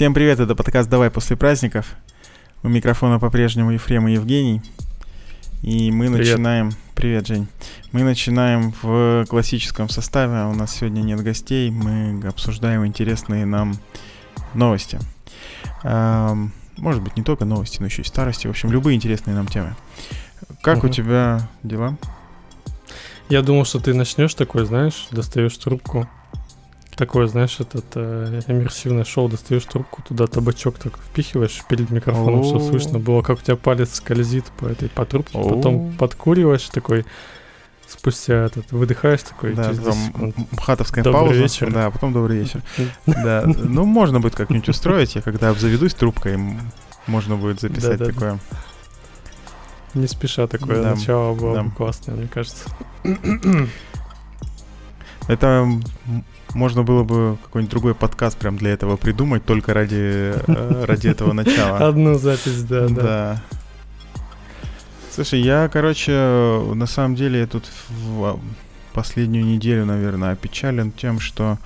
Всем привет, это подкаст «Давай после праздников». У микрофона по-прежнему Ефрем и Евгений. И мы привет. начинаем... Привет, Жень. Мы начинаем в классическом составе, а у нас сегодня нет гостей. Мы обсуждаем интересные нам новости. Может быть, не только новости, но еще и старости. В общем, любые интересные нам темы. Как угу. у тебя дела? Я думал, что ты начнешь такой, знаешь, достаешь трубку, такое, знаешь, этот э, иммерсивное шоу, достаешь трубку, туда табачок так впихиваешь перед микрофоном, чтобы слышно было, как у тебя палец скользит по этой по трубке, потом подкуриваешь такой, спустя этот, выдыхаешь такой, да, через там хатовская добрый пауза. вечер. Да, потом добрый вечер. Да, ну можно будет как-нибудь устроить, я когда обзаведусь трубкой, можно будет записать такое. Не спеша такое начало было классное, мне кажется. Это можно было бы какой-нибудь другой подкаст прям для этого придумать, только ради, э, ради этого начала. Одну запись, да, да. Да. Слушай, я, короче, на самом деле тут в последнюю неделю, наверное, опечален тем, что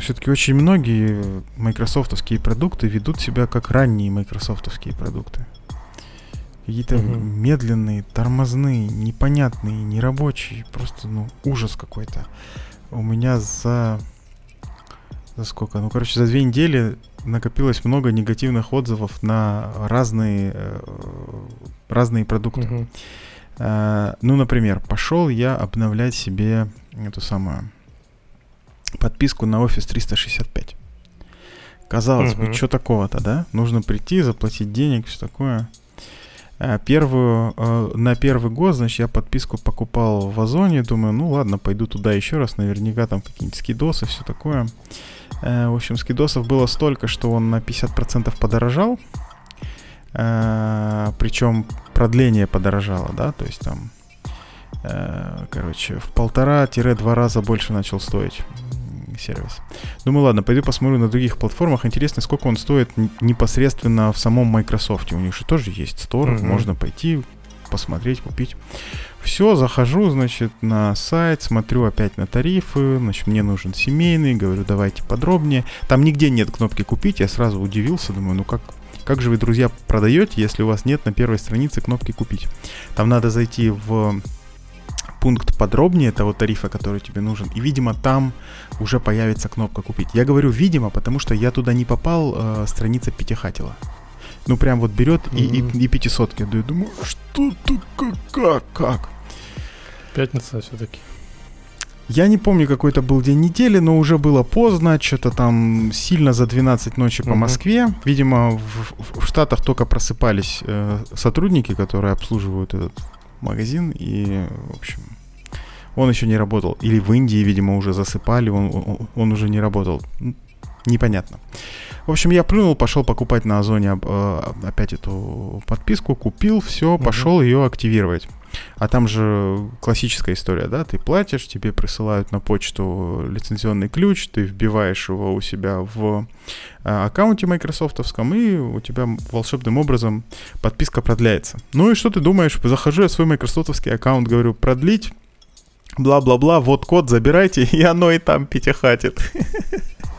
все-таки очень многие майкрософтовские продукты ведут себя как ранние майкрософтовские продукты. Какие-то угу. медленные, тормозные, непонятные, нерабочие. Просто, ну, ужас какой-то у меня за... За сколько? Ну, короче, за две недели накопилось много негативных отзывов на разные, э, разные продукты. Uh, ну, например, пошел я обновлять себе эту самую подписку на Office 365. Казалось uh-huh. бы, что такого-то, да? Нужно прийти, заплатить денег, все такое. А, первую, а, на первый год, значит, я подписку покупал в Озоне, думаю, ну ладно, пойду туда еще раз, наверняка там какие-нибудь скидосы, все такое. Э, в общем, скидосов было столько, что он на 50% подорожал, э, причем продление подорожало, да, то есть там, э, короче, в полтора-два раза больше начал стоить сервис. Думаю, ладно, пойду посмотрю на других платформах. Интересно, сколько он стоит непосредственно в самом Microsoft. У них же тоже есть стор, mm-hmm. можно пойти посмотреть, купить. Все, захожу, значит, на сайт, смотрю опять на тарифы, значит, мне нужен семейный, говорю, давайте подробнее. Там нигде нет кнопки купить, я сразу удивился, думаю, ну как, как же вы, друзья, продаете, если у вас нет на первой странице кнопки купить? Там надо зайти в пункт подробнее того тарифа, который тебе нужен, и, видимо, там уже появится кнопка «Купить». Я говорю «видимо», потому что я туда не попал, э, страница Пятихатила. Ну, прям вот берет mm-hmm. и, и, и пятисотки дает. Думаю, что тут, как, как? Пятница все-таки. Я не помню, какой это был день недели, но уже было поздно, что-то там сильно за 12 ночи по. Москве. Видимо, в, в Штатах только просыпались э, сотрудники, которые обслуживают этот магазин, и, в общем, он еще не работал. Или в Индии, видимо, уже засыпали, он, он, он уже не работал. Непонятно. В общем, я плюнул, пошел покупать на Озоне э, опять эту подписку, купил, все, пошел ее активировать. А там же классическая история, да, ты платишь, тебе присылают на почту лицензионный ключ, ты вбиваешь его у себя в э, аккаунте майкрософтовском, и у тебя волшебным образом подписка продляется. Ну и что ты думаешь? Захожу я в свой майкрософтовский аккаунт, говорю, продлить, бла-бла-бла, вот код, забирайте, и оно и там пятихатит.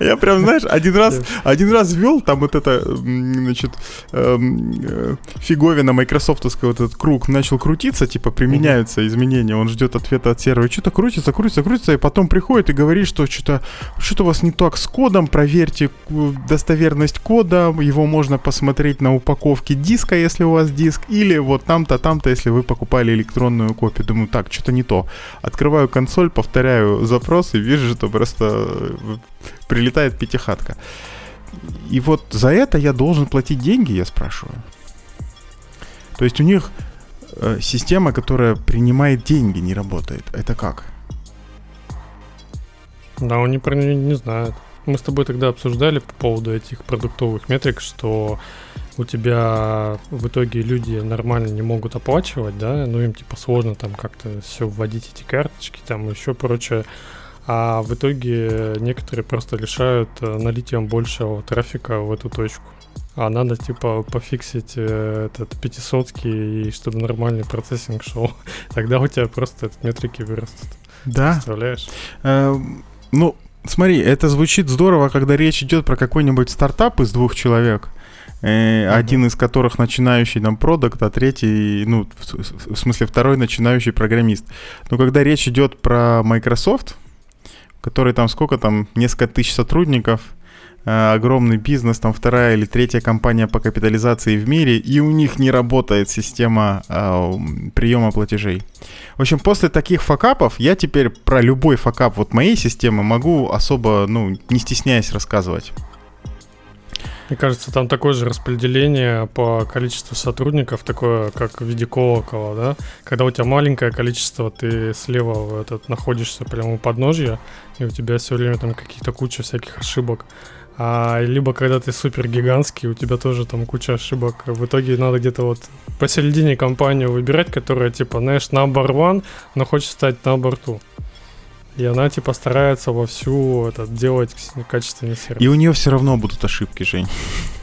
Я прям, знаешь, один раз, один раз ввел там вот это, значит, эм, э, фиговина майкрософтовская, вот этот круг начал крутиться, типа применяются изменения, он ждет ответа от сервера, что-то крутится, крутится, крутится, и потом приходит и говорит, что что-то что-то у вас не так с кодом, проверьте достоверность кода, его можно посмотреть на упаковке диска, если у вас диск, или вот там-то, там-то, если вы покупали электронную копию. Думаю, так, что-то не то. Открываю консоль, повторяю запрос и вижу, что просто э, прилетает пятихатка. И вот за это я должен платить деньги, я спрашиваю. То есть у них э, система, которая принимает деньги, не работает. Это как? Да, они про нее не знают. Мы с тобой тогда обсуждали по поводу этих продуктовых метрик, что у тебя в итоге люди нормально не могут оплачивать, да, ну им типа сложно там как-то все вводить эти карточки, там еще прочее а в итоге некоторые просто решают э, налитием большего трафика в эту точку. А надо типа пофиксить э, этот пятисотский, и чтобы нормальный процессинг шел. Тогда у тебя просто этот метрики вырастут. Да. Представляешь? Э, ну, смотри, это звучит здорово, когда речь идет про какой-нибудь стартап из двух человек, э, один из которых начинающий там продукт, а третий, ну, в, в смысле, второй начинающий программист. Но когда речь идет про Microsoft, который там сколько там, несколько тысяч сотрудников, э, огромный бизнес, там вторая или третья компания по капитализации в мире, и у них не работает система э, приема платежей. В общем, после таких факапов я теперь про любой факап вот моей системы могу особо, ну, не стесняясь рассказывать. Мне кажется, там такое же распределение по количеству сотрудников, такое, как в виде колокола, да? Когда у тебя маленькое количество, ты слева этот, находишься прямо у подножья, и у тебя все время там какие-то куча всяких ошибок. А, либо когда ты супер гигантский, у тебя тоже там куча ошибок. В итоге надо где-то вот посередине компанию выбирать, которая типа, знаешь, number one, но хочет стать number two. И она типа старается вовсю это делать качественный сервис. И у нее все равно будут ошибки, Жень.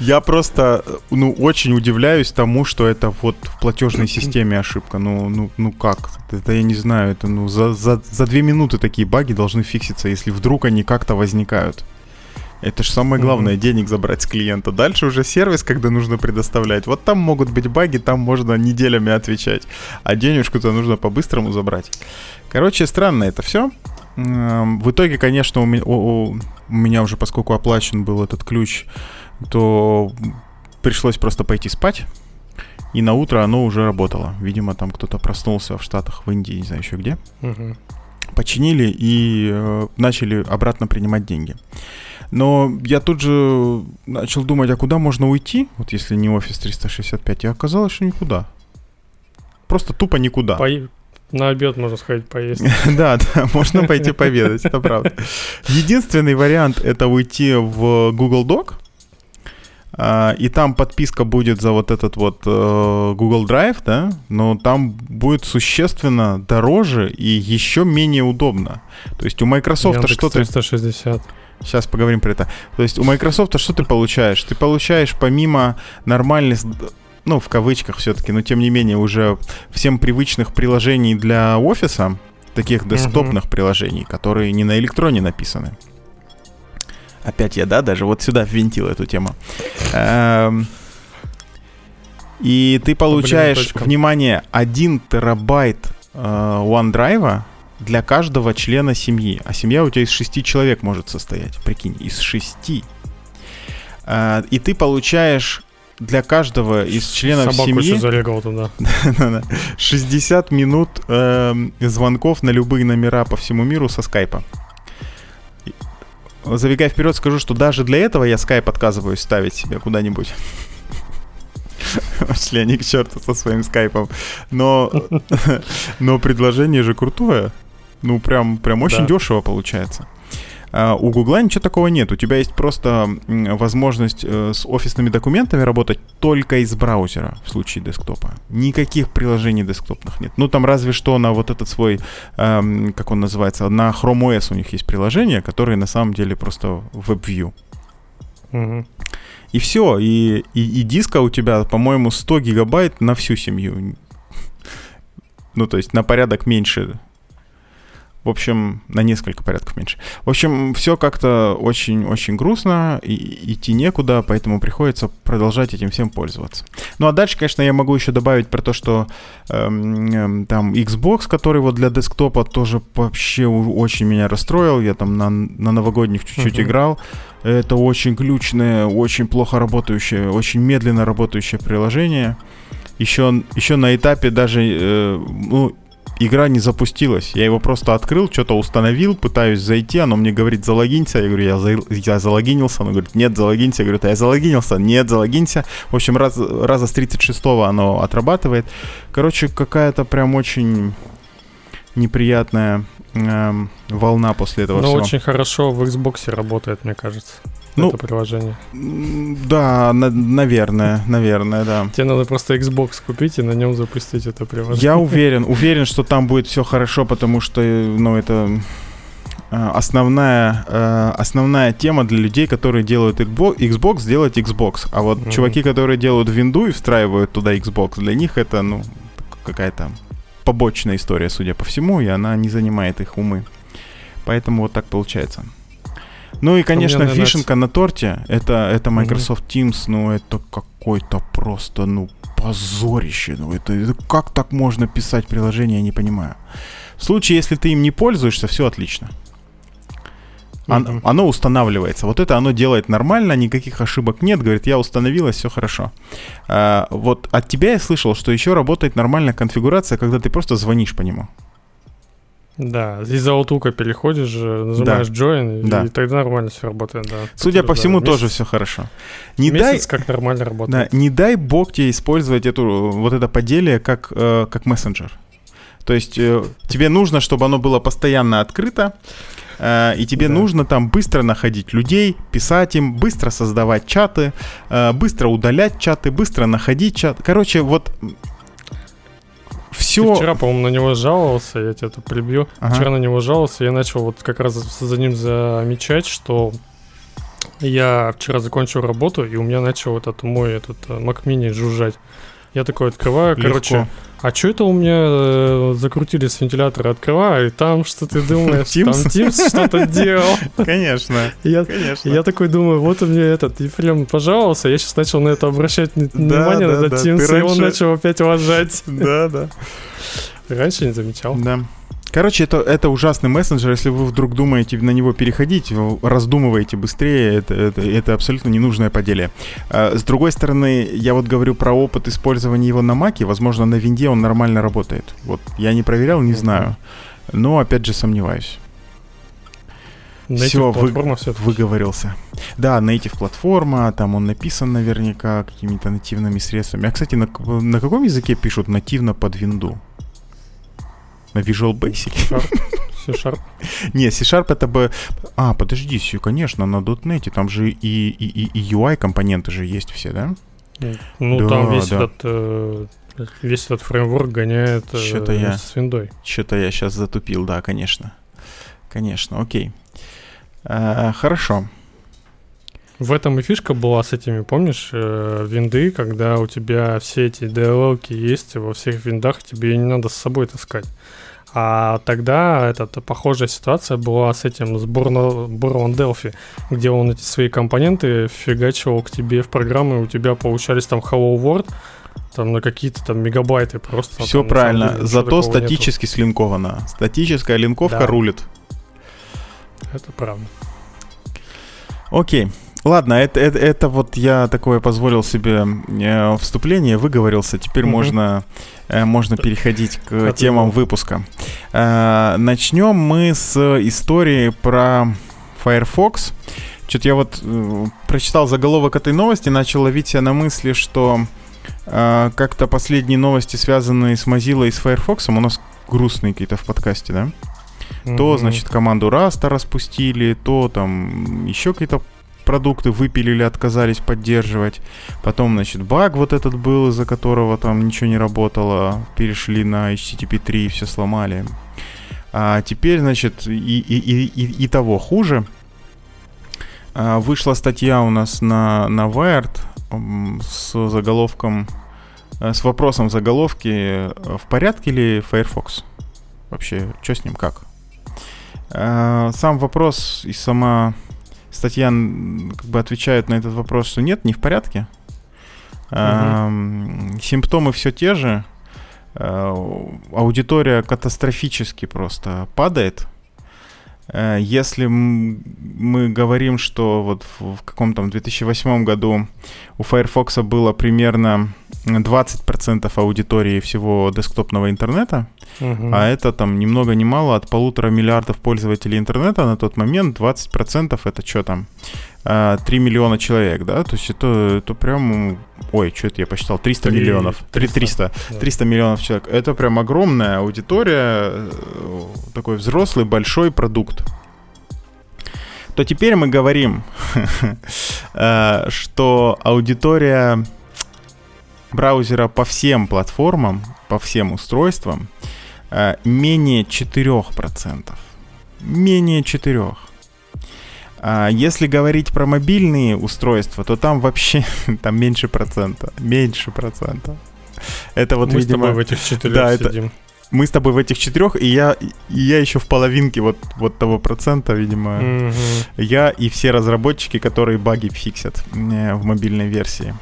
Я просто, ну, очень удивляюсь тому, что это вот в платежной системе ошибка. Ну, ну, ну как? Это я не знаю. Это ну за, за, за две минуты такие баги должны фикситься, если вдруг они как-то возникают. Это же самое главное, mm-hmm. денег забрать с клиента. Дальше уже сервис, когда нужно предоставлять. Вот там могут быть баги, там можно неделями отвечать. А денежку-то нужно по-быстрому забрать. Короче, странно это все. В итоге, конечно, у меня, у, у меня уже, поскольку оплачен был этот ключ, то пришлось просто пойти спать. И на утро оно уже работало. Видимо, там кто-то проснулся в Штатах, в Индии, не знаю еще где. Угу. Починили и э, начали обратно принимать деньги. Но я тут же начал думать, а куда можно уйти, вот если не офис 365, и оказалось, что никуда. Просто тупо никуда. По... На обед можно сходить поесть. да, да, можно пойти поведать, это правда. Единственный вариант это уйти в Google Doc, Uh, и там подписка будет за вот этот вот uh, Google Drive, да, но там будет существенно дороже и еще менее удобно. То есть у Microsoft что-то... 360. Сейчас поговорим про это. То есть у Microsoft что ты получаешь? Ты получаешь помимо нормальных, ну, в кавычках все-таки, но тем не менее уже всем привычных приложений для офиса, таких десктопных uh-huh. приложений, которые не на электроне написаны. Опять я, да, даже вот сюда ввинтил эту тему. Эм, и ты получаешь, внимание, 1 терабайт э, OneDrive для каждого члена семьи. А семья у тебя из шести человек может состоять. Прикинь, из шести. А, и ты получаешь для каждого из членов Собаку семьи... зарегал туда. 60 минут э, звонков на любые номера по всему миру со скайпа. Забегая вперед, скажу, что даже для этого я скайп отказываюсь ставить себе куда-нибудь. Пошли они к черту со своим скайпом. Но, но предложение же крутое. Ну, прям, прям очень да. дешево получается. Uh, у Гугла ничего такого нет. У тебя есть просто возможность uh, с офисными документами работать только из браузера в случае десктопа. Никаких приложений десктопных нет. Ну, там разве что на вот этот свой, um, как он называется, на Chrome OS у них есть приложения, которые на самом деле просто WebView. Угу. И все. И, и, и диска у тебя, по-моему, 100 гигабайт на всю семью. Ну, то есть на порядок меньше в общем, на несколько порядков меньше. В общем, все как-то очень-очень грустно, и идти некуда, поэтому приходится продолжать этим всем пользоваться. Ну а дальше, конечно, я могу еще добавить про то, что эм, эм, там Xbox, который вот для десктопа тоже вообще очень меня расстроил. Я там на, на новогодних чуть-чуть uh-huh. играл. Это очень глючное, очень плохо работающее, очень медленно работающее приложение. Еще, еще на этапе даже, э, ну, игра не запустилась. Я его просто открыл, что-то установил, пытаюсь зайти, оно мне говорит залогинься. Я говорю, я, за, я залогинился. Оно говорит, нет, залогинься. Я говорю, я залогинился. Нет, залогинься. В общем, раз, раза с 36-го оно отрабатывает. Короче, какая-то прям очень неприятная эм, волна после этого Но всего. очень хорошо в Xbox работает, мне кажется ну, это приложение. Да, на, наверное, наверное, да. Тебе надо просто Xbox купить и на нем запустить это приложение. Я уверен, уверен, что там будет все хорошо, потому что, ну, это э, основная, э, основная тема для людей, которые делают Xbox, сделать Xbox. А вот mm-hmm. чуваки, которые делают винду и встраивают туда Xbox, для них это, ну, какая-то побочная история, судя по всему, и она не занимает их умы. Поэтому вот так получается. Ну и, конечно, мне, вишенка на торте это, это Microsoft Teams, ну это какой-то просто, ну, позорище. Ну это, это как так можно писать приложение, я не понимаю. В случае, если ты им не пользуешься, все отлично. Оно, оно устанавливается. Вот это оно делает нормально, никаких ошибок нет. Говорит, я установилась, все хорошо. А, вот от тебя я слышал, что еще работает нормальная конфигурация, когда ты просто звонишь по нему. Да, из Outlook переходишь, нажимаешь да. Join, да. и тогда нормально все работает, да. Судя Тут, по всему, да, тоже все хорошо. Не месяц дай, как нормально работает. Да, не дай бог тебе использовать эту, вот это поделие как, э, как мессенджер. То есть э, тебе нужно, чтобы оно было постоянно открыто, э, и тебе да. нужно там быстро находить людей, писать им, быстро создавать чаты, э, быстро удалять чаты, быстро находить чаты. Короче, вот все... Ты вчера, по-моему, на него жаловался, я тебя тут прибью. Ага. Вчера на него жаловался, я начал вот как раз за ним замечать, что я вчера закончил работу, и у меня начал этот мой этот э, Mac Mini жужжать. Я такой открываю, Легко. короче, а что это у меня э, закрутили с вентилятора? Открываю, и там что ты думаешь? Там Teams что-то делал. Конечно, я, конечно. Я такой думаю, вот у меня этот Ефрем пожаловался, я сейчас начал на это обращать внимание, на этот Teams, и он начал опять уважать. Да, да. Раньше не замечал. Да. Короче, это, это ужасный мессенджер. Если вы вдруг думаете на него переходить, раздумываете быстрее, это, это, это абсолютно ненужное поделие. А, с другой стороны, я вот говорю про опыт использования его на Маке. Возможно, на винде он нормально работает. Вот я не проверял, не знаю. Но опять же сомневаюсь. Все, вы, выговорился. Да, native платформа, там он написан наверняка какими-то нативными средствами. А, кстати, на, на каком языке пишут нативно под винду? На Visual Basic? C-Sharp. Не, C-Sharp это бы... А, подожди, все, конечно, на .NET там же и, и, и, и UI-компоненты же есть все, да? Ну, да, там весь да. этот... Э, весь этот фреймворк гоняет э, что-то я, с виндой. Что-то я сейчас затупил, да, конечно. Конечно, окей. А, хорошо. В этом и фишка была с этими, помнишь, э, винды, когда у тебя все эти диалоги есть во всех виндах, тебе не надо с собой таскать. А тогда эта похожая ситуация была с этим, с Borland Delphi, где он эти свои компоненты фигачивал к тебе в программы, у тебя получались там Hello World, там на какие-то там мегабайты просто. Все там, правильно, деле, зато статически нету. слинковано. Статическая линковка да. рулит. Это правда. Окей. Ладно, это, это, это вот я такое позволил себе э, вступление, выговорился. Теперь угу. можно, э, можно переходить к темам выпуска. Э, начнем мы с истории про Firefox. Что-то я вот прочитал заголовок этой новости, начал ловить себя на мысли, что как-то последние новости, связанные с Mozilla и с Firefox, у нас грустные какие-то в подкасте, да? Mm-hmm. То, значит, команду Раста распустили, то там еще какие-то продукты выпилили, отказались поддерживать. Потом, значит, баг вот этот был, из-за которого там ничего не работало. Перешли на HTTP 3 и все сломали. А теперь, значит, и, и, и, и, и того хуже. А, вышла статья у нас на, на Wired с заголовком, э, с вопросом заголовки э, «В порядке ли Firefox?» Вообще, что с ним, как? А, сам вопрос и сама статья как бы отвечает на этот вопрос, что нет, не в порядке. Угу. Симптомы все те же. Э, аудитория катастрофически просто падает. Э, если мы говорим, что вот в, в каком-то 2008 году у Firefox было примерно 20% аудитории всего десктопного интернета, угу. а это там ни много ни мало от полутора миллиардов пользователей интернета на тот момент 20% это что там? 3 а, миллиона человек, да, то есть это, это прям, ой, что это я посчитал, 300 3, миллионов, 300, 300, да. 300 миллионов человек, это прям огромная аудитория, э, такой взрослый большой продукт. То теперь мы говорим, э, что аудитория браузера по всем платформам, по всем устройствам э, менее 4%. Менее 4%. А если говорить про мобильные устройства, то там вообще там меньше процента. Меньше процента. Это вот, Мы видимо... с тобой в этих четырех да, сидим. мы с тобой в этих четырех, и я, и я еще в половинке вот, вот того процента, видимо. Mm-hmm. Я и все разработчики, которые баги фиксят э, в мобильной версии.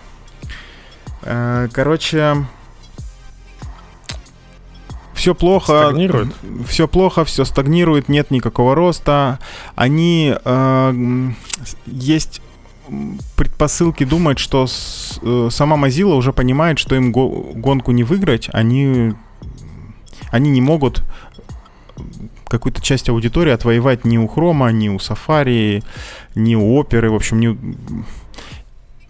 Э, короче, все плохо. Стагнирует. Все плохо, все стагнирует, нет никакого роста. Они э, есть предпосылки думать, что с, э, сама Mozilla уже понимает, что им го- гонку не выиграть, они, они не могут какую-то часть аудитории отвоевать ни у Хрома, ни у Safari, ни у Оперы, в общем, ни,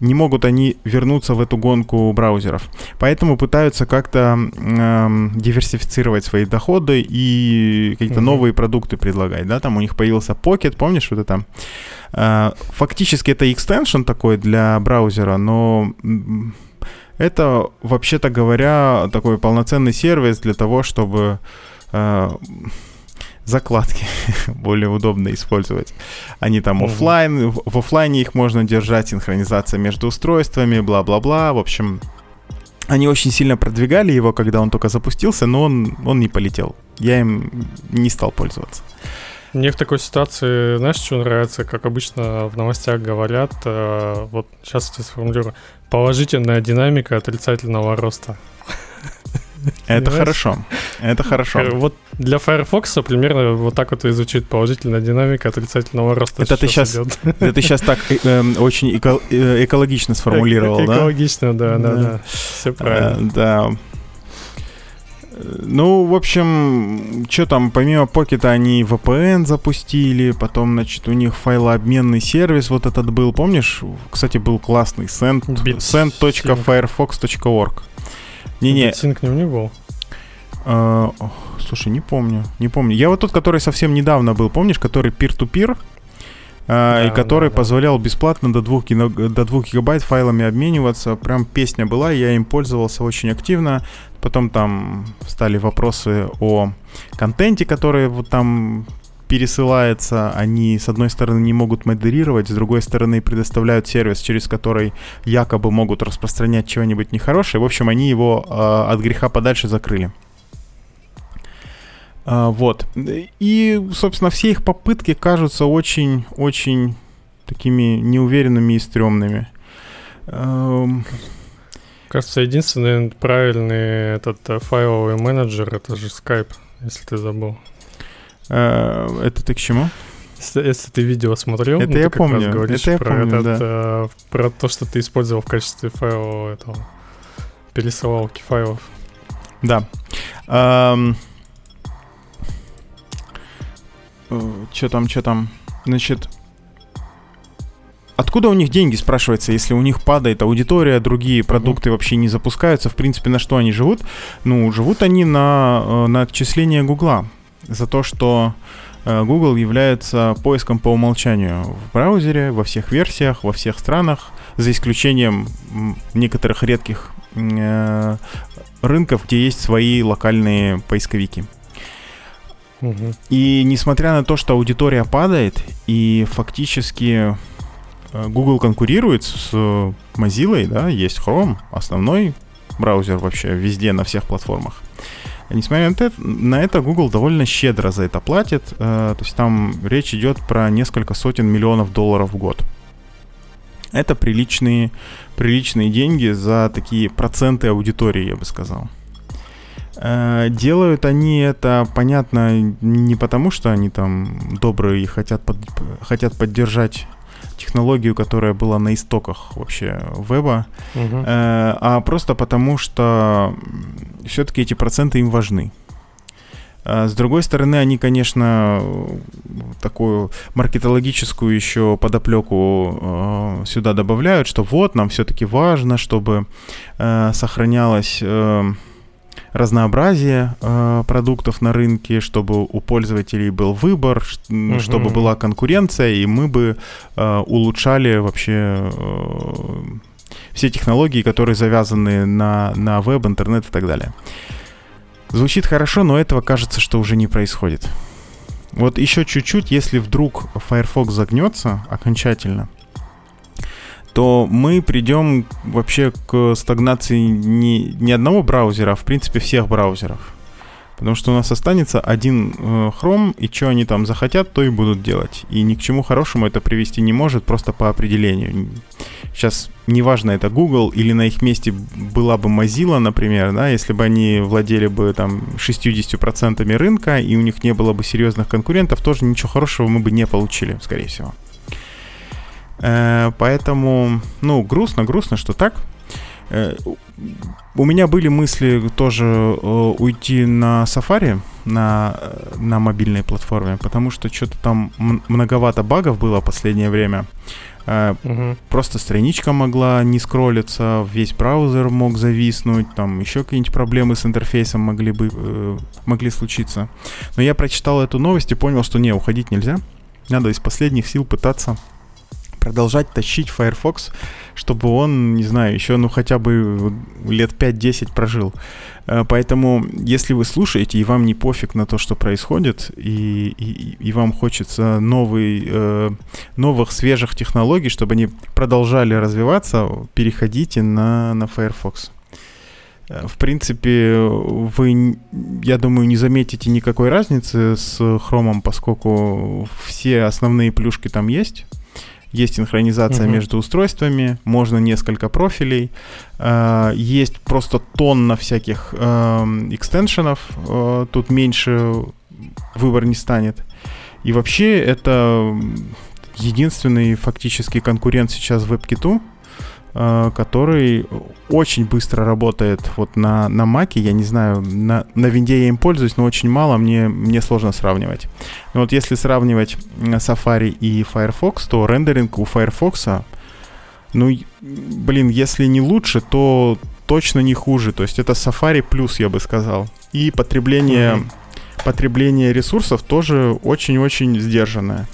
не могут они вернуться в эту гонку браузеров. Поэтому пытаются как-то э, диверсифицировать свои доходы и какие-то mm-hmm. новые продукты предлагать. Да, там у них появился Pocket, помнишь, вот это? Э, фактически это экстеншн такой для браузера, но это, вообще-то говоря, такой полноценный сервис для того, чтобы э, закладки более удобно использовать. Они там офлайн, в, в офлайне их можно держать, синхронизация между устройствами, бла-бла-бла. В общем, они очень сильно продвигали его, когда он только запустился, но он, он не полетел. Я им не стал пользоваться. Мне в такой ситуации, знаешь, что нравится? Как обычно в новостях говорят, э, вот сейчас я сформулирую, положительная динамика отрицательного роста. Это хорошо. Это хорошо. Э, вот для Firefox примерно вот так вот и звучит положительная динамика отрицательного роста. Это ты сейчас, это ты сейчас так э, эм, очень э, экологично сформулировал, да? Экологично, да, да, да. Все правильно. Да. Ну, в общем, что там, помимо Pocket они VPN запустили, потом, значит, у них файлообменный сервис вот этот был, помнишь? Кстати, был классный, send, send.firefox.org. Не-не. Sync не у них был? Uh, слушай, не помню, не помню. Я вот тот, который совсем недавно был, помнишь, который uh, да, и который да, позволял да. бесплатно до 2, до 2 гигабайт файлами обмениваться. Прям песня была, я им пользовался очень активно. Потом там стали вопросы о контенте, который вот там пересылается, они с одной стороны не могут модерировать, с другой стороны предоставляют сервис, через который якобы могут распространять чего-нибудь нехорошее. В общем, они его э, от греха подальше закрыли. Э, вот. И, собственно, все их попытки кажутся очень-очень такими неуверенными и стрёмными. Эм... Кажется, единственный правильный этот э, файловый менеджер это же Skype, если ты забыл. Э, это ты к чему? Если, если ты видео смотрел, это ну, я помню. Это я про помню, этот, да. э, про то, что ты использовал в качестве файла этого пересылалки файлов. Да. Эм... Что там, что там? Значит, Откуда у них деньги, спрашивается, если у них падает аудитория, другие продукты uh-huh. вообще не запускаются? В принципе, на что они живут? Ну, живут они на, э, на отчисление Гугла за то, что э, Google является поиском по умолчанию в браузере, во всех версиях, во всех странах, за исключением некоторых редких э, рынков, где есть свои локальные поисковики. И несмотря на то, что аудитория падает, и фактически э, Google конкурирует с Mozilla, да, есть Chrome, основной браузер вообще везде, на всех платформах. Несмотря на это, на это, Google довольно щедро за это платит. Э, то есть там речь идет про несколько сотен миллионов долларов в год. Это приличные, приличные деньги за такие проценты аудитории, я бы сказал. Э, делают они это, понятно, не потому, что они там добрые и хотят, под, хотят поддержать технологию, которая была на истоках вообще веба, угу. э, а просто потому, что все-таки эти проценты им важны. А с другой стороны, они, конечно, такую маркетологическую еще подоплеку э, сюда добавляют, что вот нам все-таки важно, чтобы э, сохранялась э, разнообразие э, продуктов на рынке, чтобы у пользователей был выбор, угу. чтобы была конкуренция, и мы бы э, улучшали вообще э, все технологии, которые завязаны на, на веб, интернет и так далее. Звучит хорошо, но этого кажется, что уже не происходит. Вот еще чуть-чуть, если вдруг Firefox загнется окончательно, то мы придем вообще к стагнации не, не одного браузера, а в принципе всех браузеров. Потому что у нас останется один э, Chrome, и что они там захотят, то и будут делать. И ни к чему хорошему это привести не может, просто по определению. Сейчас неважно, это Google или на их месте была бы Mozilla, например, да, если бы они владели бы там 60% рынка, и у них не было бы серьезных конкурентов, тоже ничего хорошего мы бы не получили, скорее всего. Э, поэтому, ну, грустно, грустно, что так. Э, у меня были мысли тоже э, уйти на Safari, на, на мобильной платформе, потому что что-то там многовато багов было в последнее время. Угу. Просто страничка могла не скроллиться, весь браузер мог зависнуть, там еще какие-нибудь проблемы с интерфейсом могли бы э, могли случиться. Но я прочитал эту новость и понял, что не, уходить нельзя. Надо из последних сил пытаться продолжать тащить Firefox, чтобы он, не знаю, еще ну хотя бы лет 5-10 прожил. Э, поэтому, если вы слушаете, и вам не пофиг на то, что происходит, и, и, и вам хочется новый, э, новых свежих технологий, чтобы они продолжали развиваться, переходите на, на Firefox. Э, в принципе, вы, я думаю, не заметите никакой разницы с Chrome, поскольку все основные плюшки там есть есть синхронизация угу. между устройствами, можно несколько профилей, э, есть просто тонна всяких э, экстеншенов, э, тут меньше выбор не станет. И вообще это единственный фактически конкурент сейчас Э, который очень быстро работает вот на, на Mac. Я не знаю, на, на винде я им пользуюсь, но очень мало, мне, мне сложно сравнивать. Но вот если сравнивать Safari и Firefox, то рендеринг у Firefox, ну, блин, если не лучше, то точно не хуже. То есть это Safari плюс, я бы сказал. И потребление, mm-hmm. потребление ресурсов тоже очень-очень сдержанное.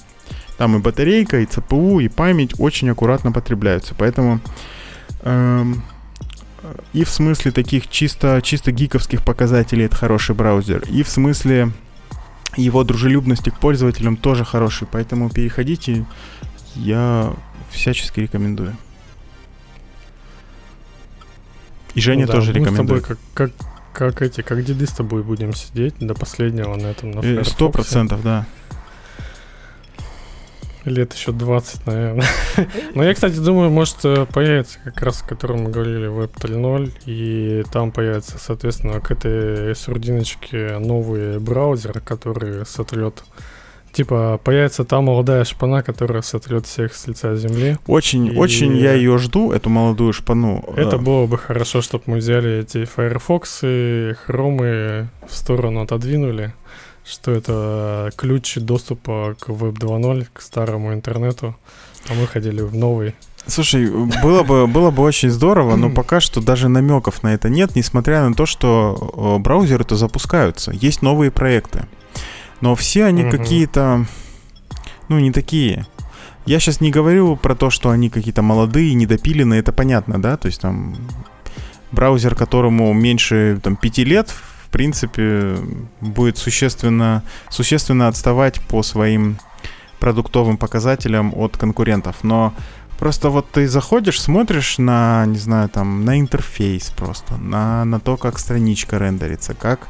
Там и батарейка, и ЦПУ, и память очень аккуратно потребляются. Поэтому эм, и в смысле таких чисто, чисто гиковских показателей это хороший браузер, и в смысле его дружелюбности к пользователям тоже хороший. Поэтому переходите, я всячески рекомендую. И Женя да, тоже рекомендует. как, как, как эти, как деды с тобой будем сидеть до последнего на этом на э, Сто процентов, да. Лет еще 20, наверное. Но я, кстати, думаю, может э, появится как раз, о котором мы говорили, Web 3.0, и там появится, соответственно, к этой сурдиночке новый браузер, который сотрет Типа, появится та молодая шпана, которая сотрет всех с лица земли. Очень, и... очень я ее жду, эту молодую шпану. Это э. было бы хорошо, чтобы мы взяли эти Firefox и Chrome в сторону отодвинули что это ключ доступа к Web 2.0, к старому интернету, а мы ходили в новый. Слушай, было бы, было бы очень здорово, но пока что даже намеков на это нет, несмотря на то, что браузеры-то запускаются. Есть новые проекты. Но все они угу. какие-то, ну, не такие. Я сейчас не говорю про то, что они какие-то молодые, недопиленные, это понятно, да? То есть там браузер, которому меньше там, пяти лет, в принципе, будет существенно, существенно отставать по своим продуктовым показателям от конкурентов. Но просто вот ты заходишь, смотришь на, не знаю, там, на интерфейс просто, на, на то, как страничка рендерится, как,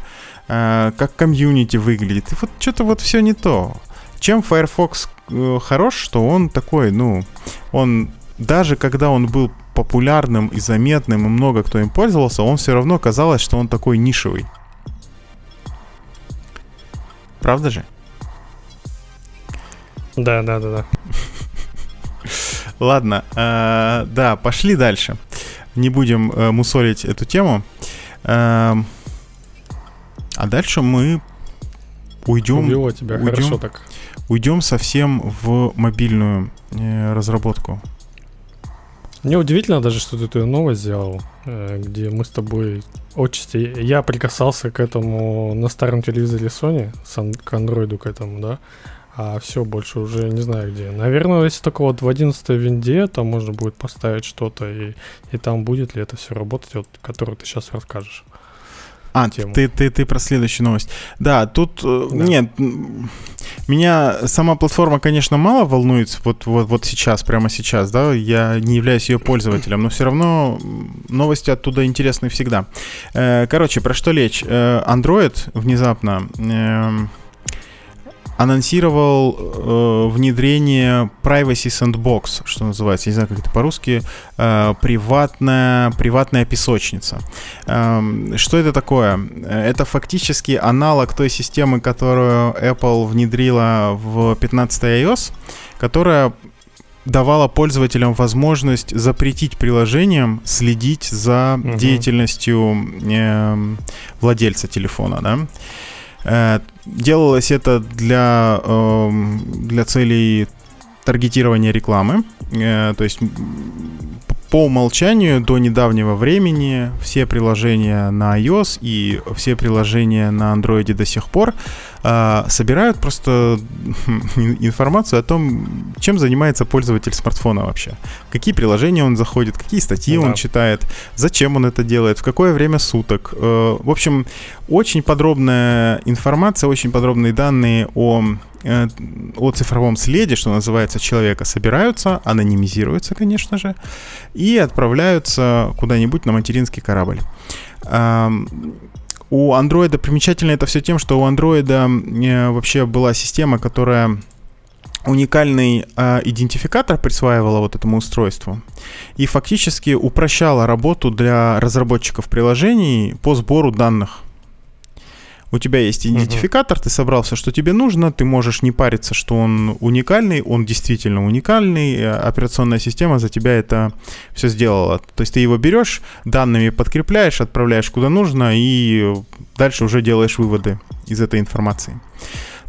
э, как комьюнити выглядит. И вот что-то вот все не то. Чем Firefox э, хорош, что он такой, ну, он даже когда он был популярным и заметным, и много кто им пользовался, он все равно казалось, что он такой нишевый. Правда же? Да, да, да, да. Ладно, э, да, пошли дальше. Не будем э, мусолить эту тему. Э, а дальше мы уйдем. Убило тебя уйдем, хорошо так. Уйдем совсем в мобильную э, разработку. Мне удивительно даже, что ты эту новость сделал, э, где мы с тобой отчасти... Я прикасался к этому на старом телевизоре Sony, к андроиду к этому, да, а все, больше уже не знаю где. Наверное, если только вот в 11 винде, там можно будет поставить что-то, и, и там будет ли это все работать, вот, которую ты сейчас расскажешь. А, тему. Ты, ты, ты про следующую новость. Да, тут... Э, да. Нет, Меня сама платформа, конечно, мало волнует вот, вот, вот сейчас, прямо сейчас, да, я не являюсь ее пользователем, но все равно новости оттуда интересны всегда. Э, короче, про что речь? Э, Android внезапно эм, анонсировал э, внедрение Privacy Sandbox, что называется, не знаю, как это по-русски, э, приватная, приватная песочница. Э, что это такое? Это фактически аналог той системы, которую Apple внедрила в 15 iOS, которая давала пользователям возможность запретить приложениям следить за угу. деятельностью э, владельца телефона, да. Э, делалось это для, эм, для целей таргетирования рекламы. Э, то есть по умолчанию до недавнего времени все приложения на iOS и все приложения на Android до сих пор э, собирают просто информацию о том, чем занимается пользователь смартфона вообще. Какие приложения он заходит, какие статьи ну, он читает, зачем он это делает, в какое время суток. Э, в общем, очень подробная информация, очень подробные данные о о цифровом следе, что называется, человека собираются, анонимизируются, конечно же, и отправляются куда-нибудь на материнский корабль. У андроида примечательно это все тем, что у андроида э, вообще была система, которая уникальный э, идентификатор присваивала вот этому устройству и фактически упрощала работу для разработчиков приложений по сбору данных у тебя есть идентификатор, uh-huh. ты собрал все, что тебе нужно, ты можешь не париться, что он уникальный, он действительно уникальный, э, операционная система за тебя это все сделала. То есть ты его берешь, данными подкрепляешь, отправляешь куда нужно и дальше уже делаешь выводы из этой информации.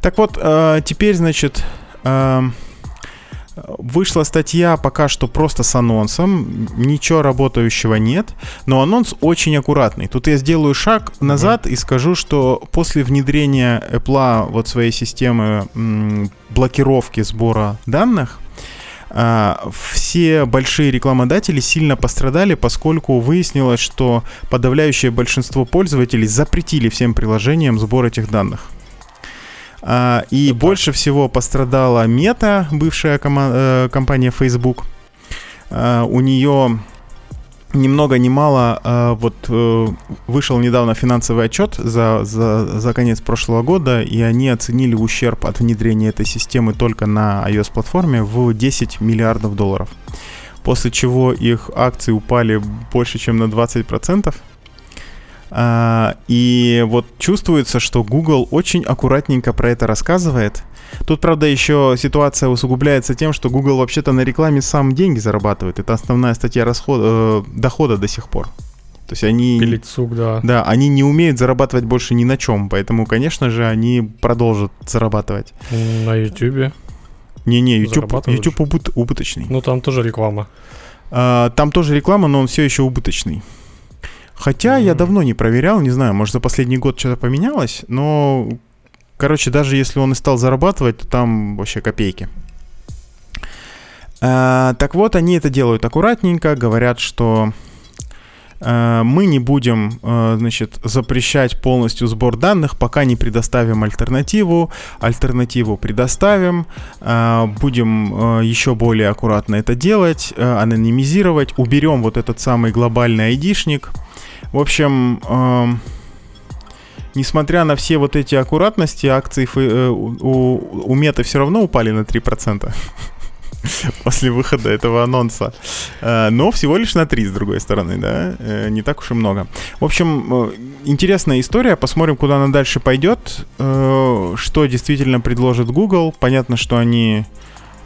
Так вот, э, теперь, значит, э, Вышла статья пока что просто с анонсом, ничего работающего нет, но анонс очень аккуратный. Тут я сделаю шаг назад mm-hmm. и скажу, что после внедрения Apple вот своей системы м, блокировки сбора данных, а, все большие рекламодатели сильно пострадали, поскольку выяснилось, что подавляющее большинство пользователей запретили всем приложениям сбор этих данных. А, и больше всего пострадала Мета, бывшая кома- э, компания Facebook. А, у нее ни много ни мало а, вот э, вышел недавно финансовый отчет за, за, за конец прошлого года, и они оценили ущерб от внедрения этой системы только на iOS-платформе в 10 миллиардов долларов. После чего их акции упали больше, чем на 20%. А, и вот чувствуется, что Google очень аккуратненько про это рассказывает. Тут, правда, еще ситуация усугубляется тем, что Google вообще-то на рекламе сам деньги зарабатывает. Это основная статья расхода, э, дохода до сих пор. То есть они... Пилить сук, да. Да, они не умеют зарабатывать больше ни на чем, поэтому, конечно же, они продолжат зарабатывать. На YouTube? Не-не, YouTube, YouTube убыт, убыточный. Ну, там тоже реклама. А, там тоже реклама, но он все еще убыточный. Хотя mm-hmm. я давно не проверял, не знаю, может за последний год что-то поменялось, но, короче, даже если он и стал зарабатывать, то там вообще копейки. А, так вот, они это делают аккуратненько, говорят, что а, мы не будем, а, значит, запрещать полностью сбор данных, пока не предоставим альтернативу. Альтернативу предоставим, будем еще более аккуратно это делать, анонимизировать, уберем вот этот самый глобальный айдишник – в общем, э, несмотря на все вот эти аккуратности, акции э, у, у Меты все равно упали на 3% после выхода этого анонса. Э, но всего лишь на 3, с другой стороны, да, э, не так уж и много. В общем, э, интересная история, посмотрим, куда она дальше пойдет, что действительно предложит Google. Понятно, что они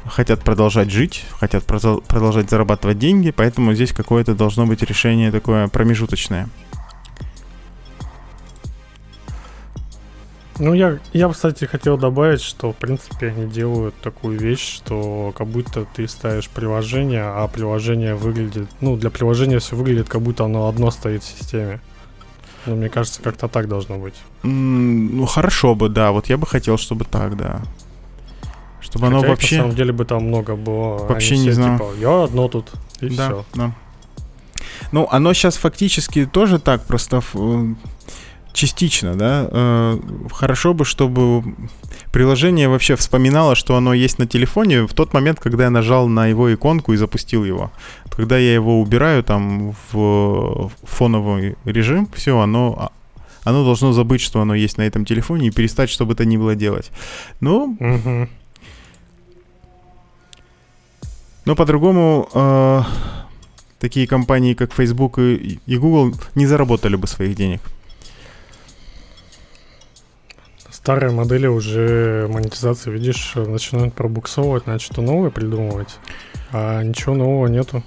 хотят продолжать жить, хотят продолжать зарабатывать деньги, поэтому здесь какое-то должно быть решение такое промежуточное. Ну, я, я, кстати, хотел добавить, что, в принципе, они делают такую вещь, что как будто ты ставишь приложение, а приложение выглядит... Ну, для приложения все выглядит, как будто оно одно стоит в системе. Ну, мне кажется, как-то так должно быть. Mm, ну, хорошо бы, да. Вот я бы хотел, чтобы так, да. Чтобы Хотя оно вообще... На самом деле бы там много было. Вообще не знаю. Типа, я одно тут, и да, все. Да. Ну, оно сейчас фактически тоже так, просто частично, да. Э, хорошо бы, чтобы приложение вообще вспоминало, что оно есть на телефоне в тот момент, когда я нажал на его иконку и запустил его. Когда я его убираю там в фоновый режим, все, оно а, оно должно забыть, что оно есть на этом телефоне и перестать, что бы то ни было делать. Ну, угу. Но по-другому э, такие компании, как Facebook и, и Google, не заработали бы своих денег. Старые модели уже монетизации, видишь, начинают пробуксовывать, начать что новое придумывать, а ничего нового нету.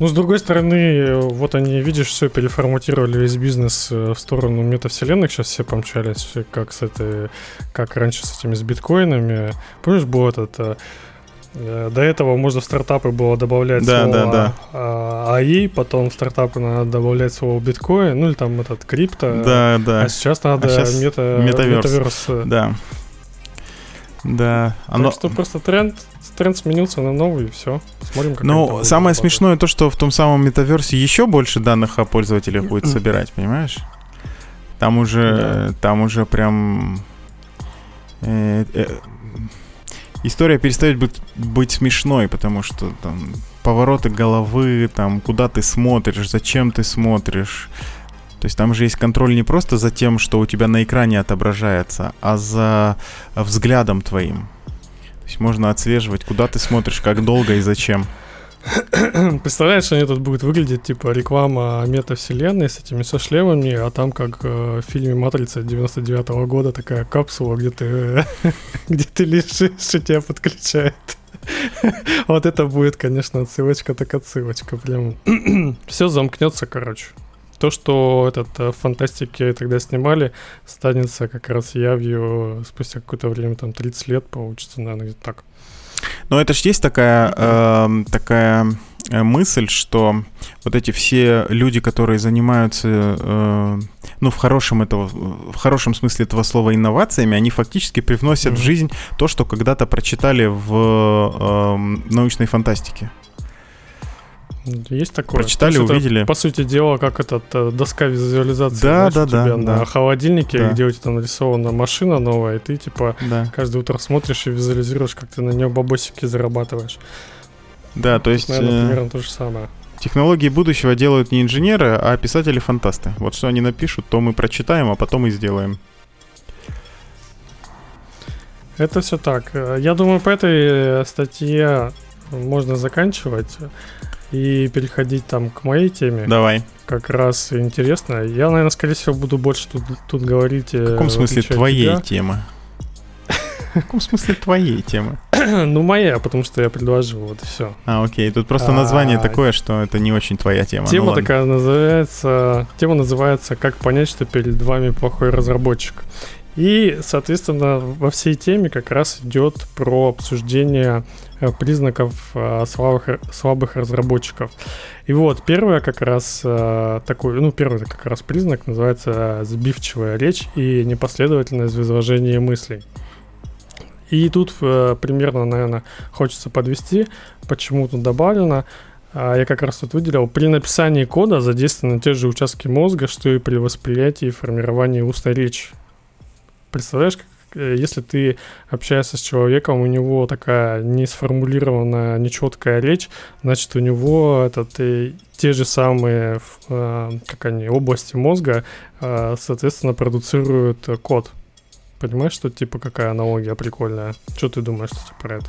Ну, с другой стороны, вот они, видишь, все переформатировали весь бизнес э, в сторону метавселенных. Сейчас все помчались, как с этой, как раньше с этими с биткоинами. Помнишь, был этот э, до этого можно в стартапы было добавлять да, слово да, да. АИ, потом в стартапы надо добавлять слово биткоин, ну или там этот крипто. Да, да. А сейчас надо а сейчас мета, метаверс. метаверс. Да. Да. Оно... Так что просто тренд тренд сменился на новый, и все. Смотрим, как Ну, самое смешное то, что в том самом метаверсе еще больше данных о пользователях будет собирать, понимаешь? Там уже, да. там уже прям э, э, история перестает быть, быть смешной, потому что там повороты головы, там куда ты смотришь, зачем ты смотришь. То есть там же есть контроль не просто за тем, что у тебя на экране отображается, а за взглядом твоим есть можно отслеживать, куда ты смотришь, как долго и зачем. Представляешь, они тут будут выглядеть, типа, реклама метавселенной с этими со шлемами, а там, как э, в фильме «Матрица» 99 -го года, такая капсула, где ты, где ты лежишь, и тебя подключает. вот это будет, конечно, отсылочка так отсылочка. Прям все замкнется, короче то, что этот э, фантастики тогда снимали, станется как раз явью спустя какое-то время, там 30 лет получится, наверное, где-то так. Но это же есть такая, э, такая мысль, что вот эти все люди, которые занимаются, э, ну, в хорошем, этого, в хорошем смысле этого слова инновациями, они фактически привносят mm-hmm. в жизнь то, что когда-то прочитали в э, научной фантастике. Есть такое. Прочитали, увидели. Это, по сути дела, как этот э, доска визуализации. Да, знаешь, да, у тебя да. На да. холодильнике, да. где у тебя нарисована машина новая, и ты типа да. каждое утро смотришь и визуализируешь, как ты на нее бабосики зарабатываешь. Да, то есть. Наверное, э, примерно то же самое. Технологии будущего делают не инженеры, а писатели-фантасты. Вот что они напишут, то мы прочитаем, а потом и сделаем. Это все так. Я думаю, по этой статье можно заканчивать и переходить там к моей теме. Давай. Как раз интересно. Я, наверное, скорее всего, буду больше тут, тут говорить. В каком смысле твоей тебя. темы? В каком смысле твоей темы? ну, моя, потому что я предложил, вот и все. А, окей. Тут просто название а, такое, что это не очень твоя тема. Ну тема такая называется... Тема называется «Как понять, что перед вами плохой разработчик». И, соответственно, во всей теме как раз идет про обсуждение э, признаков э, слабых, слабых разработчиков. И вот первое как раз э, такой, ну первый как раз признак называется сбивчивая речь и непоследовательность в изложении мыслей. И тут примерно, наверное, хочется подвести, почему тут добавлено. А, я как раз тут выделил, при написании кода задействованы те же участки мозга, что и при восприятии и формировании устной речи представляешь, э, если ты общаешься с человеком, у него такая не сформулированная, нечеткая речь, значит, у него этот, и те же самые, э, как они, области мозга, э, соответственно, продуцируют код. Понимаешь, что типа какая аналогия прикольная? Что ты думаешь кстати, про это?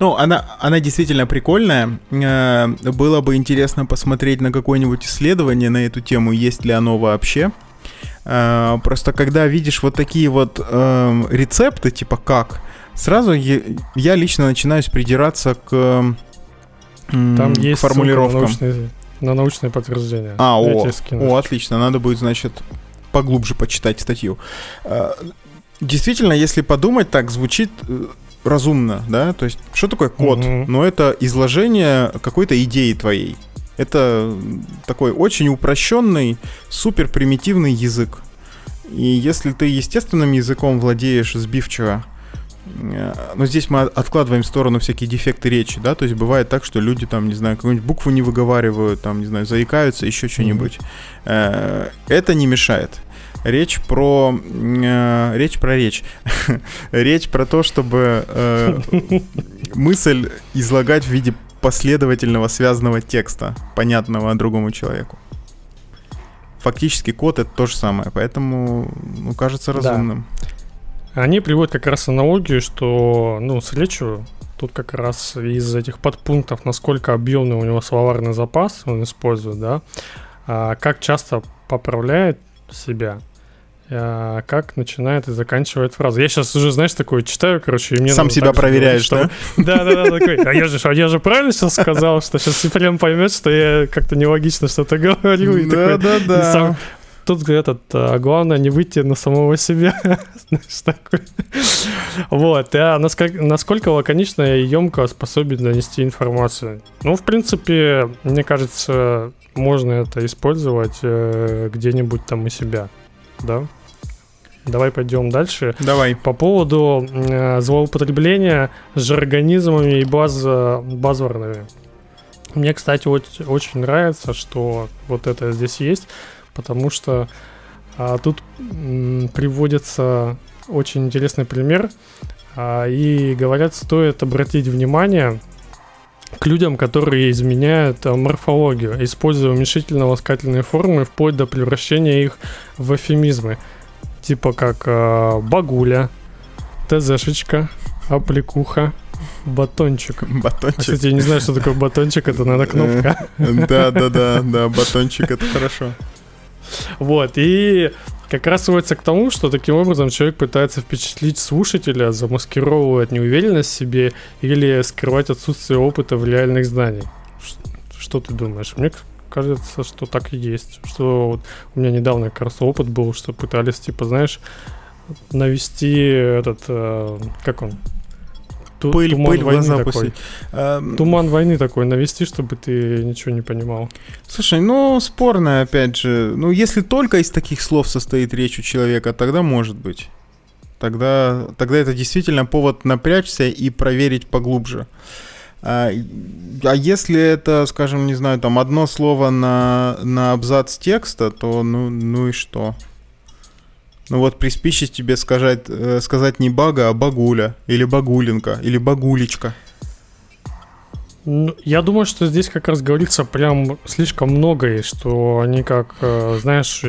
Ну, она, она действительно прикольная. Было бы интересно посмотреть на какое-нибудь исследование на эту тему, есть ли оно вообще. Э, просто когда видишь вот такие вот э, рецепты, типа как, сразу я, я лично начинаю придираться к, э, Там есть к формулировкам. На научное, на научное подтверждение. А, о, о, отлично, надо будет, значит, поглубже почитать статью. Э, действительно, если подумать, так звучит э, разумно, да? То есть, что такое код? Угу. Ну, это изложение какой-то идеи твоей. Это такой очень упрощенный, супер примитивный язык. И если ты естественным языком владеешь сбивчиво, э, но здесь мы откладываем в сторону всякие дефекты речи, да, то есть бывает так, что люди там, не знаю, какую-нибудь букву не выговаривают, там, не знаю, заикаются, еще что-нибудь. Mm-hmm. Это не мешает. Речь про э, речь про речь, речь про то, чтобы э, мысль излагать в виде последовательного связанного текста, понятного другому человеку. Фактически код это то же самое, поэтому, ну, кажется разумным. Да. Они приводят как раз аналогию, что, ну, с речью тут как раз из этих подпунктов, насколько объемный у него словарный запас он использует, да, а как часто поправляет себя, как начинает и заканчивает фразу. Я сейчас уже, знаешь, такое читаю, короче, и мне Сам себя проверяешь, что... да? Да-да-да, такой, а я же, а я же правильно сейчас сказал, что сейчас прям поймет, что я как-то нелогично что-то говорю. Да-да-да. Тут этот, а главное не выйти на самого себя. Знаешь, такой. Вот, а насколько, насколько лаконично и емко способен донести информацию? Ну, в принципе, мне кажется, можно это использовать э, где-нибудь там у себя, да? Давай пойдем дальше. Давай. По поводу э, злоупотребления жаргонизмами и баз, базворными. Мне, кстати, очень, очень нравится, что вот это здесь есть, потому что а, тут м, приводится очень интересный пример. А, и говорят, стоит обратить внимание к людям, которые изменяют а, морфологию, используя уменьшительно-ласкательные формы вплоть до превращения их в эфемизмы типа как э, багуля, ТЗшечка, апликуха, батончик. Батончик. А, кстати, я не знаю, что такое батончик, это, наверное, кнопка. Да, да, да, да, батончик, это хорошо. Вот, и как раз сводится к тому, что таким образом человек пытается впечатлить слушателя, замаскировывает неуверенность в себе или скрывать отсутствие опыта в реальных знаниях. Что ты думаешь? Мне кажется, что так и есть. Что вот у меня недавно как раз опыт был, что пытались, типа, знаешь, навести этот, э, как он, Ту, пыль, туман пыль войны такой. Пустить. Эм, туман войны такой навести, чтобы ты ничего не понимал. Слушай, ну спорно, опять же. Ну, если только из таких слов состоит речь у человека, тогда может быть. Тогда, тогда это действительно повод напрячься и проверить поглубже. А, а если это, скажем, не знаю, там одно слово на, на абзац текста, то ну, ну и что? Ну вот при спиче тебе сказать, э, сказать не бага, а багуля, или багулинка, или багулечка. Ну, я думаю, что здесь как раз говорится прям слишком многое, что они как, э, знаешь,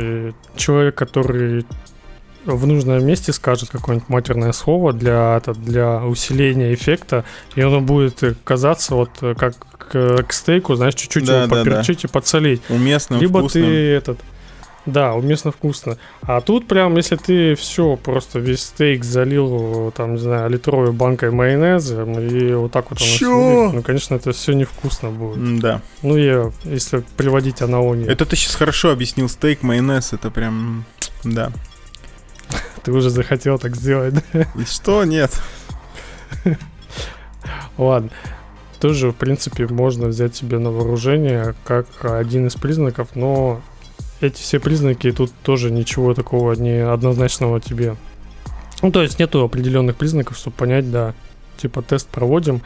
человек, который в нужном месте скажет какое-нибудь матерное слово для, это, для усиления эффекта, и оно будет казаться вот как к, к стейку, знаешь, чуть-чуть да, его да, поперчить да. и подсолить. Уместно, Либо вкусно. ты этот... Да, уместно вкусно. А тут прям, если ты все, просто весь стейк залил, там, не знаю, литровой банкой майонеза, и вот так вот оно ну, конечно, это все невкусно будет. Да. Ну, я, если приводить аналогию. Это ты сейчас хорошо объяснил. Стейк, майонез, это прям, да. Ты уже захотел так сделать, да? И что? Нет. Ладно. Тоже, в принципе, можно взять себе на вооружение как один из признаков, но эти все признаки тут тоже ничего такого не однозначного тебе. Ну, то есть нету определенных признаков, чтобы понять, да, типа тест проводим,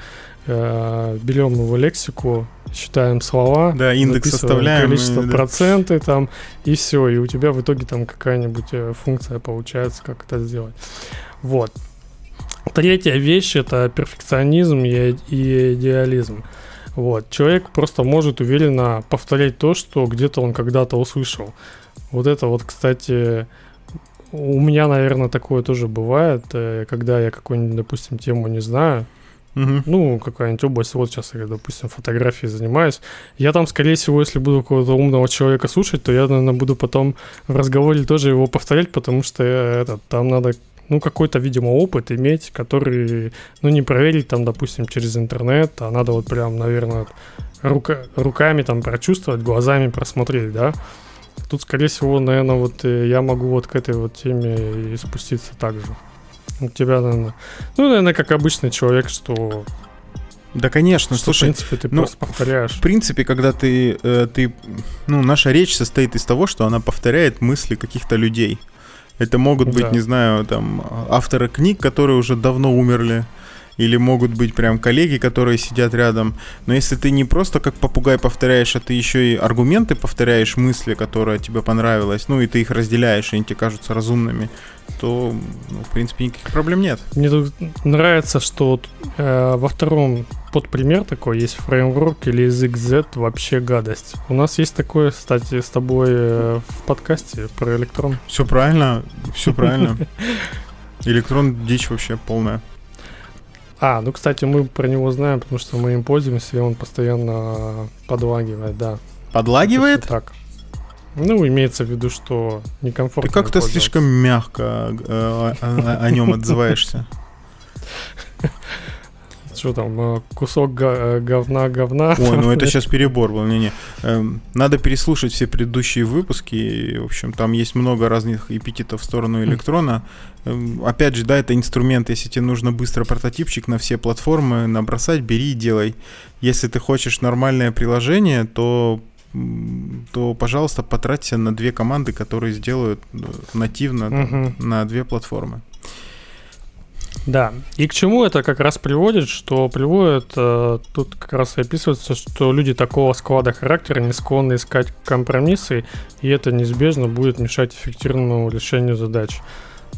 э, берем его лексику, считаем слова, да, индекс составляем, количество и, проценты там, и все, и у тебя в итоге там какая-нибудь э, функция получается, как это сделать. Вот. Третья вещь это перфекционизм и, и идеализм. Вот. Человек просто может уверенно повторять то, что где-то он когда-то услышал. Вот это вот, кстати, у меня, наверное, такое тоже бывает, э, когда я какую-нибудь, допустим, тему не знаю, Угу. Ну, какая-нибудь область, вот сейчас я, допустим, фотографией занимаюсь. Я там, скорее всего, если буду какого-то умного человека слушать, то я, наверное, буду потом в разговоре тоже его повторять, потому что это, там надо ну, какой-то, видимо, опыт иметь, который, ну, не проверить там, допустим, через интернет, а надо вот прям, наверное, рука, руками там прочувствовать, глазами просмотреть, да. Тут, скорее всего, наверное, вот э, я могу вот к этой вот теме и спуститься так же. У тебя, наверное, ну, наверное, как обычный человек, что да, конечно, что, слушай, в принципе, ты ну, просто повторяешь. В принципе, когда ты, э, ты, ну, наша речь состоит из того, что она повторяет мысли каких-то людей. Это могут быть, Да. не знаю, там авторы книг, которые уже давно умерли. Или могут быть прям коллеги, которые сидят рядом. Но если ты не просто как попугай повторяешь, а ты еще и аргументы повторяешь, мысли, которые тебе понравилось, ну и ты их разделяешь, и они тебе кажутся разумными, то, ну, в принципе, никаких проблем нет. Мне тут нравится, что э, во втором под пример такой есть фреймворк или язык Z вообще гадость. У нас есть такое, кстати, с тобой э, в подкасте про электрон. Все правильно, все правильно. Электрон дичь вообще полная. А, ну, кстати, мы про него знаем, потому что мы им пользуемся, и он постоянно подлагивает, да. Подлагивает? Так. Ну, имеется в виду, что Ты некомфортно. как-то пользоваться. слишком мягко э, о нем отзываешься. Что там, э, кусок э, говна говна. Ой, ну это сейчас перебор был. Не-не. Эм, Надо переслушать все предыдущие выпуски. И, в общем, там есть много разных эпитетов в сторону электрона. Эм, Опять же, да, это инструмент. Если тебе нужно быстро прототипчик на все платформы набросать, бери и делай. Если ты хочешь нормальное приложение, то то, пожалуйста, потраться на две команды, которые сделают э, нативно Мгм. на две платформы. Да, и к чему это как раз приводит, что приводит, э, тут как раз и описывается, что люди такого склада характера не склонны искать компромиссы, и это неизбежно будет мешать эффективному решению задач.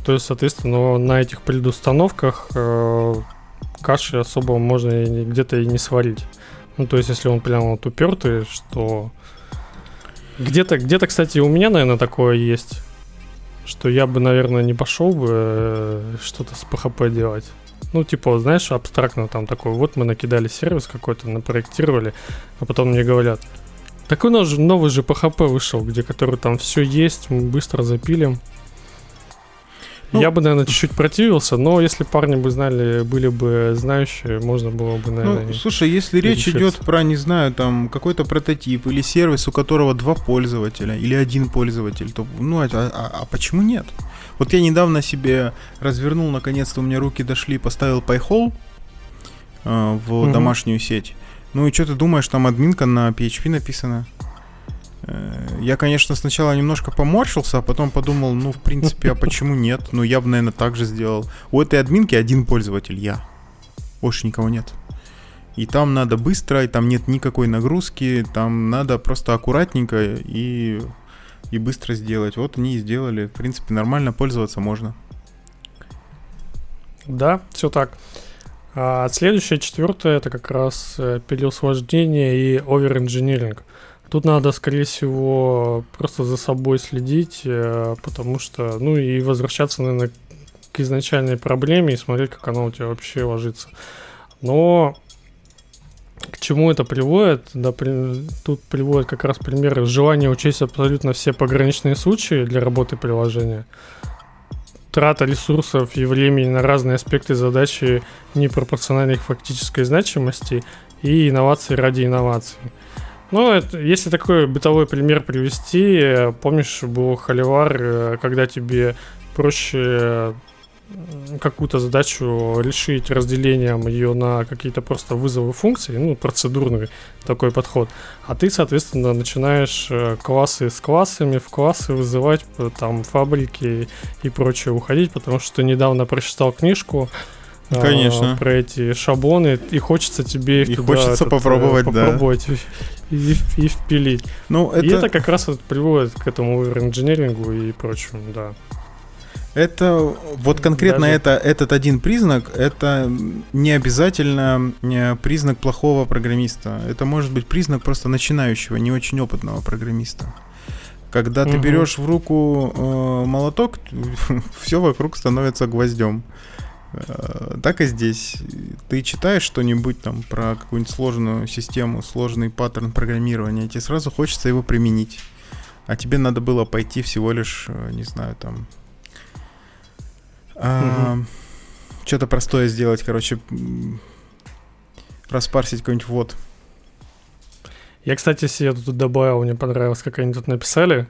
То есть, соответственно, на этих предустановках э, каши особо можно где-то и не сварить. Ну, то есть, если он прям вот упертый, что... Где-то, где-то, кстати, у меня, наверное, такое есть что я бы, наверное, не пошел бы э, что-то с PHP делать. Ну, типа, знаешь, абстрактно там такой, вот мы накидали сервис какой-то, напроектировали, а потом мне говорят, так у нас же новый же PHP вышел, где который там все есть, мы быстро запилим. Ну- я бы, наверное, чуть-чуть противился, но если парни бы знали, были бы знающие, можно было бы, наверное... Ну, слушай, если речь идет про, не знаю, там, какой-то прототип или сервис, у которого два пользователя или один пользователь, то, ну, а, а- а почему нет? Вот я недавно себе развернул, наконец-то у меня руки дошли, поставил PyHole э, в Мгм. домашнюю сеть. Ну и что ты думаешь, там админка на PHP написана? Э, Я, конечно, сначала немножко поморщился, а потом подумал, ну, в принципе, а почему нет? Ну, я бы, наверное, так же сделал. У этой админки один пользователь, я. Больше никого нет. И там надо быстро, и там нет никакой нагрузки, там надо просто аккуратненько и, и быстро сделать. Вот они и сделали. В принципе, нормально пользоваться можно. Да, все так. А следующее, четвертое, это как раз э, переусложнение и оверинжиниринг. Тут надо, скорее всего, просто за собой следить, э, потому что, ну и возвращаться, наверное, к изначальной проблеме и смотреть, как она у тебя вообще ложится. Но к чему это приводит? Да, при- тут приводит как раз пример желания учесть абсолютно все пограничные случаи для работы приложения трата ресурсов и времени на разные аспекты задачи непропорциональной фактической значимости и инновации ради инноваций. Ну, это, если такой бытовой пример привести, помнишь, был холивар, э, когда тебе проще какую-то задачу решить разделением ее на какие-то просто вызовы функций, ну, процедурный такой подход. А ты, соответственно, начинаешь э, классы с классами, в классы вызывать там фабрики и прочее уходить, потому что недавно прочитал книжку Конечно. про эти шаблоны, и хочется тебе их И туда, хочется этот, э, попробовать, да. попробовать и, и- и впилить. Ну, И это это, как раз вот приводит к этому оверинжинирингу и прочему, да. это вот конкретно Даже- это, этот один признак, это не обязательно э, признак плохого программиста. Это может быть признак просто начинающего, не очень опытного программиста. Когда ты Мгм. берешь в руку э, молоток, все вокруг становится гвоздем. Э, Так и здесь. Ты читаешь что-нибудь там про какую-нибудь сложную систему, сложный паттерн программирования, и тебе сразу хочется его применить. А тебе надо было пойти всего лишь, э, не знаю, там... Что-то простое сделать, короче, распарсить какой-нибудь вот. Я, кстати, себе тут добавил, мне понравилось, как они тут написали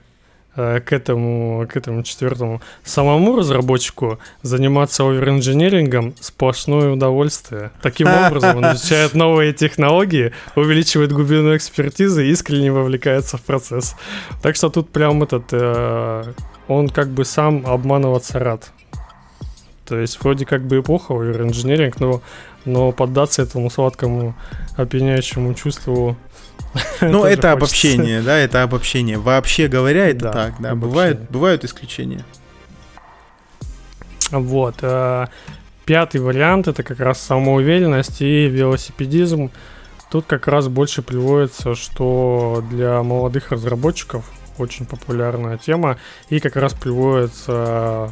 к этому, к этому четвертому. Самому разработчику заниматься оверинжинирингом сплошное удовольствие. Таким образом, он изучает новые технологии, увеличивает глубину экспертизы и искренне вовлекается в процесс. Так что тут прям этот э, он как бы сам обманываться рад. То есть вроде как бы эпоха инженеринг, но, но поддаться этому сладкому опьяняющему чувству ну, это обобщение, да, это обобщение. Вообще говоря, это так, да. Бывают, исключения. Вот. Э, пятый вариант это как раз самоуверенность и велосипедизм. Тут как раз больше приводится, что для молодых разработчиков очень популярная тема. И как раз приводится,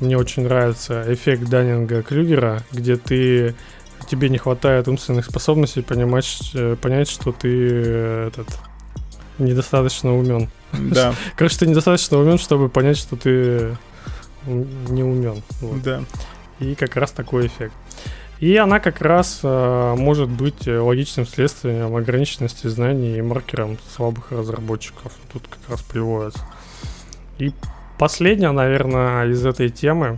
мне очень нравится эффект Даннинга Клюгера, где ты тебе не хватает умственных способностей понимать, э, понять, что ты э, этот недостаточно умен. Да. Короче, ты недостаточно умен, чтобы понять, что ты не умен. Вот. Да. И как раз такой эффект. И она как раз э, может быть логичным следствием ограниченности знаний и маркером слабых разработчиков. Тут как раз приводится. И последняя, наверное, из этой темы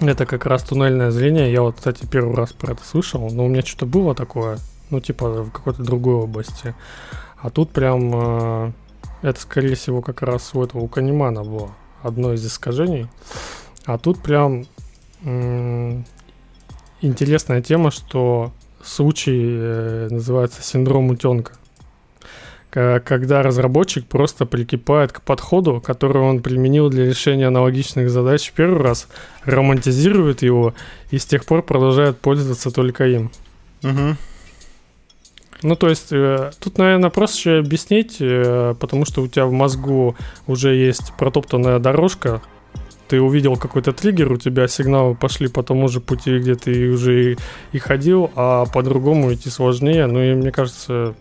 это как раз туннельное зрение. Я вот, кстати, первый раз про это слышал, но у меня что-то было такое, ну, типа в какой-то другой области. А тут прям э, это, скорее всего, как раз у этого у Канимана было одно из искажений. А тут прям м- интересная тема, что случай э, называется синдром утенка когда разработчик просто прикипает к подходу, который он применил для решения аналогичных задач в первый раз, романтизирует его и с тех пор продолжает пользоваться только им. Угу. Ну, то есть, э, тут, наверное, проще объяснить, э, потому что у тебя в мозгу уже есть протоптанная дорожка, ты увидел какой-то триггер, у тебя сигналы пошли по тому же пути, где ты уже и, и ходил, а по-другому идти сложнее. Ну и мне кажется,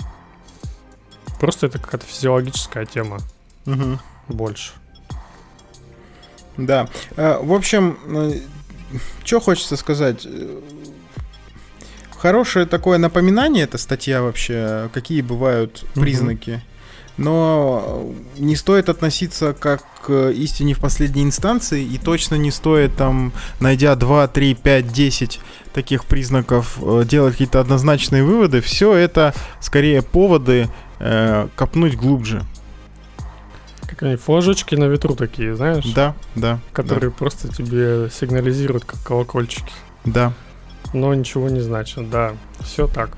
Просто это какая-то физиологическая тема. Угу. Больше. Да. А, в общем, э, что хочется сказать. Хорошее такое напоминание эта статья вообще, какие бывают признаки. Угу. Но не стоит относиться как к истине в последней инстанции, и точно не стоит там, найдя 2, 3, 5, 10 таких признаков, э, делать какие-то однозначные выводы. Все это скорее поводы э, копнуть глубже. Как они, флажочки на ветру такие, знаешь? Да, да. Которые да. просто тебе сигнализируют, как колокольчики. Да. Но ничего не значит, да. Все так.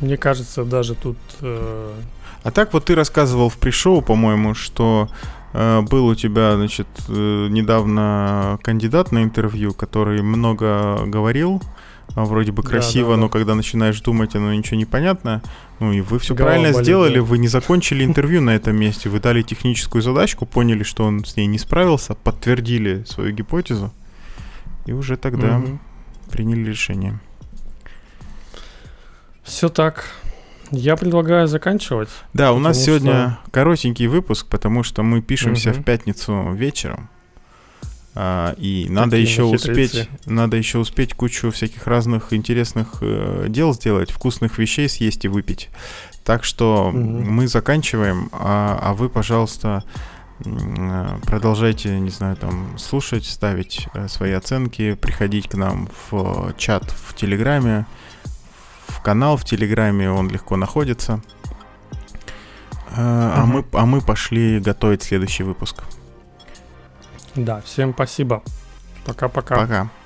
Мне кажется, даже тут... Э... А так вот ты рассказывал в пришоу, по-моему, что э, был у тебя, значит, э, недавно кандидат на интервью, который много говорил, вроде бы красиво, да, да, но да. когда начинаешь думать, оно ничего не понятно. Ну и вы все Голова правильно болит, сделали, да. вы не закончили интервью на этом месте, вы дали техническую задачку, поняли, что он с ней не справился, подтвердили свою гипотезу, и уже тогда угу. приняли решение. Все так. Я предлагаю заканчивать. Да, у нас сегодня что... коротенький выпуск, потому что мы пишемся угу. в пятницу вечером. А, и надо еще успеть, надо еще успеть кучу всяких разных интересных э, дел сделать, вкусных вещей съесть и выпить. Так что угу. мы заканчиваем, а, а вы, пожалуйста, э, продолжайте, не знаю, там слушать, ставить э, свои оценки, приходить к нам в чат в Телеграме, в канал в Телеграме, он легко находится. Угу. А мы, а мы пошли готовить следующий выпуск. Да, всем спасибо. Пока-пока. Пока. -пока. Пока.